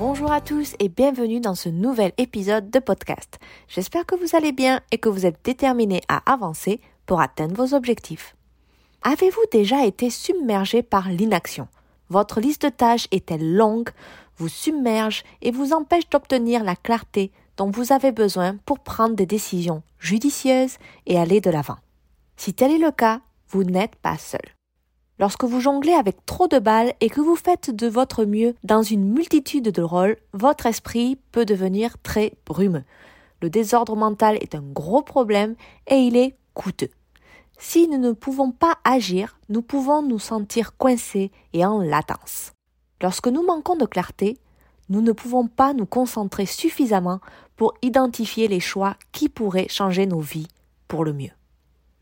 Bonjour à tous et bienvenue dans ce nouvel épisode de podcast. J'espère que vous allez bien et que vous êtes déterminés à avancer pour atteindre vos objectifs. Avez-vous déjà été submergé par l'inaction? Votre liste de tâches est-elle longue, vous submerge et vous empêche d'obtenir la clarté dont vous avez besoin pour prendre des décisions judicieuses et aller de l'avant? Si tel est le cas, vous n'êtes pas seul. Lorsque vous jonglez avec trop de balles et que vous faites de votre mieux dans une multitude de rôles, votre esprit peut devenir très brumeux. Le désordre mental est un gros problème et il est coûteux. Si nous ne pouvons pas agir, nous pouvons nous sentir coincés et en latence. Lorsque nous manquons de clarté, nous ne pouvons pas nous concentrer suffisamment pour identifier les choix qui pourraient changer nos vies pour le mieux.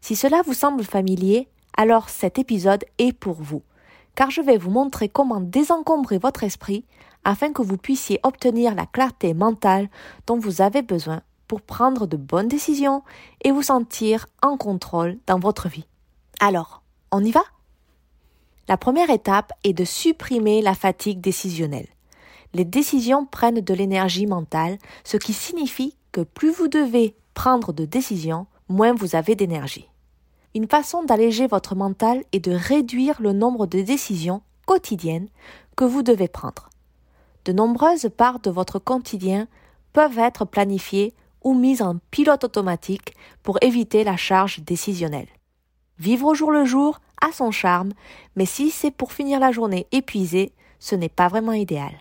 Si cela vous semble familier, alors cet épisode est pour vous, car je vais vous montrer comment désencombrer votre esprit afin que vous puissiez obtenir la clarté mentale dont vous avez besoin pour prendre de bonnes décisions et vous sentir en contrôle dans votre vie. Alors, on y va? La première étape est de supprimer la fatigue décisionnelle. Les décisions prennent de l'énergie mentale, ce qui signifie que plus vous devez prendre de décisions, moins vous avez d'énergie. Une façon d'alléger votre mental est de réduire le nombre de décisions quotidiennes que vous devez prendre. De nombreuses parts de votre quotidien peuvent être planifiées ou mises en pilote automatique pour éviter la charge décisionnelle. Vivre au jour le jour a son charme, mais si c'est pour finir la journée épuisé, ce n'est pas vraiment idéal.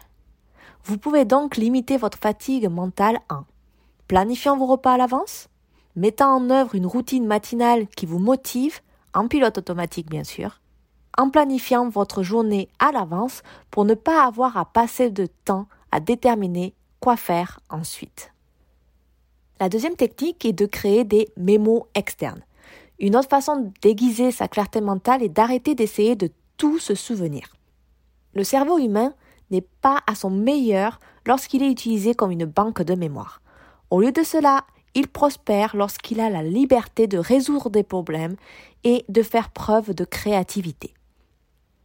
Vous pouvez donc limiter votre fatigue mentale en planifiant vos repas à l'avance, mettant en œuvre une routine matinale qui vous motive, en pilote automatique bien sûr, en planifiant votre journée à l'avance pour ne pas avoir à passer de temps à déterminer quoi faire ensuite. La deuxième technique est de créer des mémos externes. Une autre façon d'aiguiser sa clarté mentale est d'arrêter d'essayer de tout se souvenir. Le cerveau humain n'est pas à son meilleur lorsqu'il est utilisé comme une banque de mémoire. Au lieu de cela, il prospère lorsqu'il a la liberté de résoudre des problèmes et de faire preuve de créativité.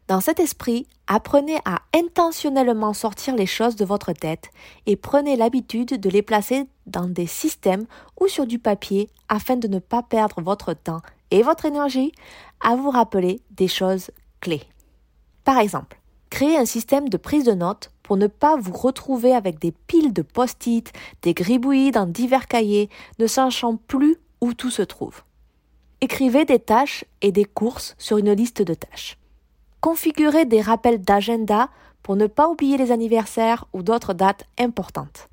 Dans cet esprit, apprenez à intentionnellement sortir les choses de votre tête et prenez l'habitude de les placer dans des systèmes ou sur du papier afin de ne pas perdre votre temps et votre énergie à vous rappeler des choses clés. Par exemple, créez un système de prise de notes pour ne pas vous retrouver avec des piles de post-it, des gribouillis dans divers cahiers, ne sachant plus où tout se trouve. Écrivez des tâches et des courses sur une liste de tâches. Configurez des rappels d'agenda pour ne pas oublier les anniversaires ou d'autres dates importantes.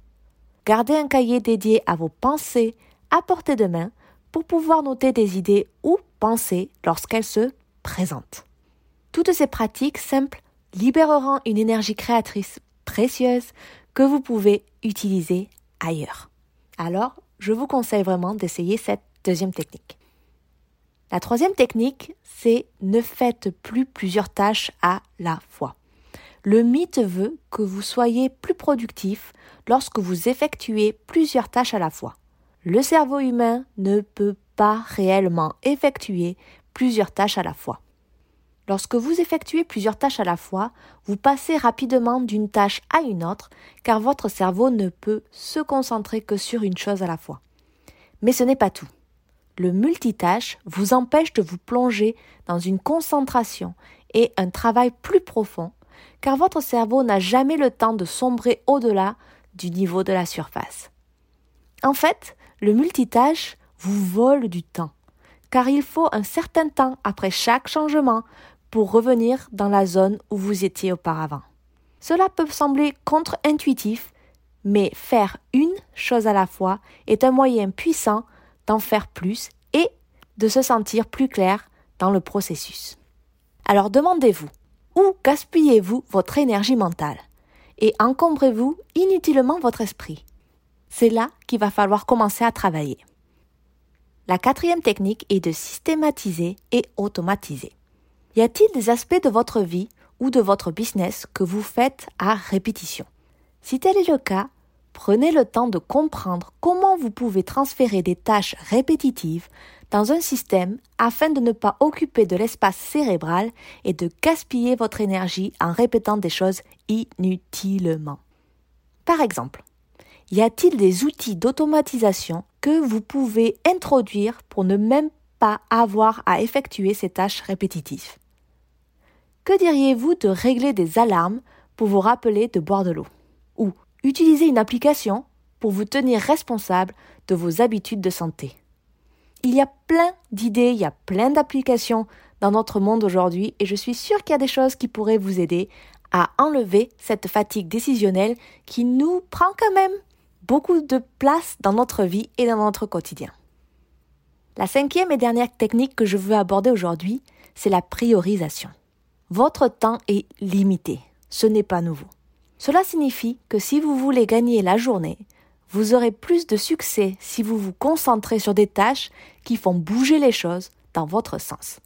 Gardez un cahier dédié à vos pensées à portée de main pour pouvoir noter des idées ou pensées lorsqu'elles se présentent. Toutes ces pratiques simples libéreront une énergie créatrice précieuse que vous pouvez utiliser ailleurs. Alors, je vous conseille vraiment d'essayer cette deuxième technique. La troisième technique, c'est ne faites plus plusieurs tâches à la fois. Le mythe veut que vous soyez plus productif lorsque vous effectuez plusieurs tâches à la fois. Le cerveau humain ne peut pas réellement effectuer plusieurs tâches à la fois. Lorsque vous effectuez plusieurs tâches à la fois, vous passez rapidement d'une tâche à une autre, car votre cerveau ne peut se concentrer que sur une chose à la fois. Mais ce n'est pas tout. Le multitâche vous empêche de vous plonger dans une concentration et un travail plus profond, car votre cerveau n'a jamais le temps de sombrer au-delà du niveau de la surface. En fait, le multitâche vous vole du temps, car il faut un certain temps après chaque changement pour revenir dans la zone où vous étiez auparavant. Cela peut sembler contre-intuitif, mais faire une chose à la fois est un moyen puissant d'en faire plus et de se sentir plus clair dans le processus. Alors demandez-vous, où gaspillez-vous votre énergie mentale et encombrez-vous inutilement votre esprit? C'est là qu'il va falloir commencer à travailler. La quatrième technique est de systématiser et automatiser. Y a-t-il des aspects de votre vie ou de votre business que vous faites à répétition? Si tel est le cas, prenez le temps de comprendre comment vous pouvez transférer des tâches répétitives dans un système afin de ne pas occuper de l'espace cérébral et de gaspiller votre énergie en répétant des choses inutilement. Par exemple, y a-t-il des outils d'automatisation que vous pouvez introduire pour ne même pas avoir à effectuer ces tâches répétitives Que diriez-vous de régler des alarmes pour vous rappeler de boire de l'eau Ou utiliser une application pour vous tenir responsable de vos habitudes de santé? Il y a plein d'idées, il y a plein d'applications dans notre monde aujourd'hui et je suis sûre qu'il y a des choses qui pourraient vous aider à enlever cette fatigue décisionnelle qui nous prend quand même beaucoup de place dans notre vie et dans notre quotidien. La cinquième et dernière technique que je veux aborder aujourd'hui, c'est la priorisation. Votre temps est limité, ce n'est pas nouveau. Cela signifie que si vous voulez gagner la journée, vous aurez plus de succès si vous vous concentrez sur des tâches qui font bouger les choses dans votre sens.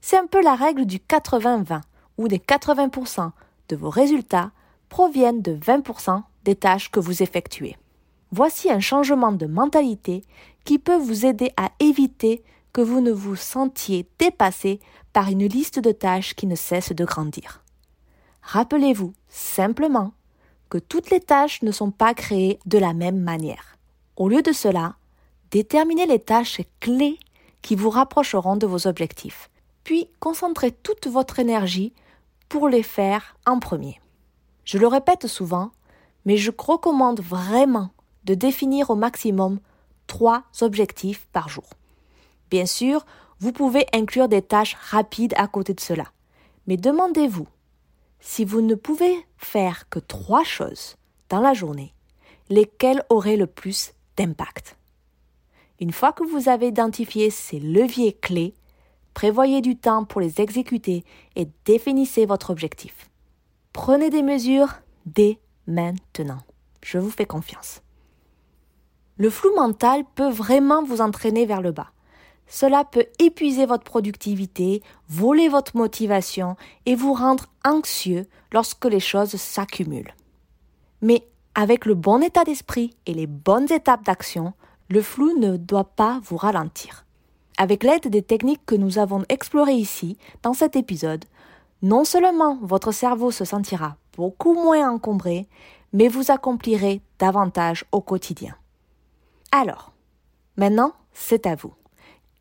C'est un peu la règle du 80-20, où des 80% de vos résultats proviennent de 20% des tâches que vous effectuez. Voici un changement de mentalité qui peut vous aider à éviter que vous ne vous sentiez dépassé par une liste de tâches qui ne cesse de grandir. Rappelez-vous simplement que toutes les tâches ne sont pas créées de la même manière. Au lieu de cela, déterminez les tâches clés qui vous rapprocheront de vos objectifs, puis concentrez toute votre énergie pour les faire en premier. Je le répète souvent, mais je recommande vraiment de définir au maximum trois objectifs par jour. Bien sûr, vous pouvez inclure des tâches rapides à côté de cela, mais demandez-vous si vous ne pouvez faire que trois choses dans la journée, lesquelles auraient le plus d'impact? Une fois que vous avez identifié ces leviers clés, prévoyez du temps pour les exécuter et définissez votre objectif. Prenez des mesures dès maintenant. Je vous fais confiance. Le flou mental peut vraiment vous entraîner vers le bas. Cela peut épuiser votre productivité, voler votre motivation et vous rendre anxieux lorsque les choses s'accumulent. Mais avec le bon état d'esprit et les bonnes étapes d'action, le flou ne doit pas vous ralentir. Avec l'aide des techniques que nous avons explorées ici, dans cet épisode, non seulement votre cerveau se sentira beaucoup moins encombré, mais vous accomplirez davantage au quotidien. Alors, maintenant, c'est à vous.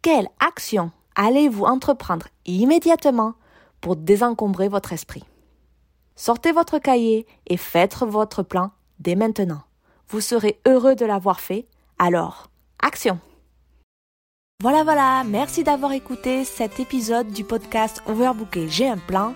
Quelle action allez-vous entreprendre immédiatement pour désencombrer votre esprit? Sortez votre cahier et faites votre plan dès maintenant. Vous serez heureux de l'avoir fait, alors action! Voilà voilà, merci d'avoir écouté cet épisode du podcast Overbooké, j'ai un plan.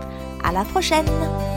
La prochaine!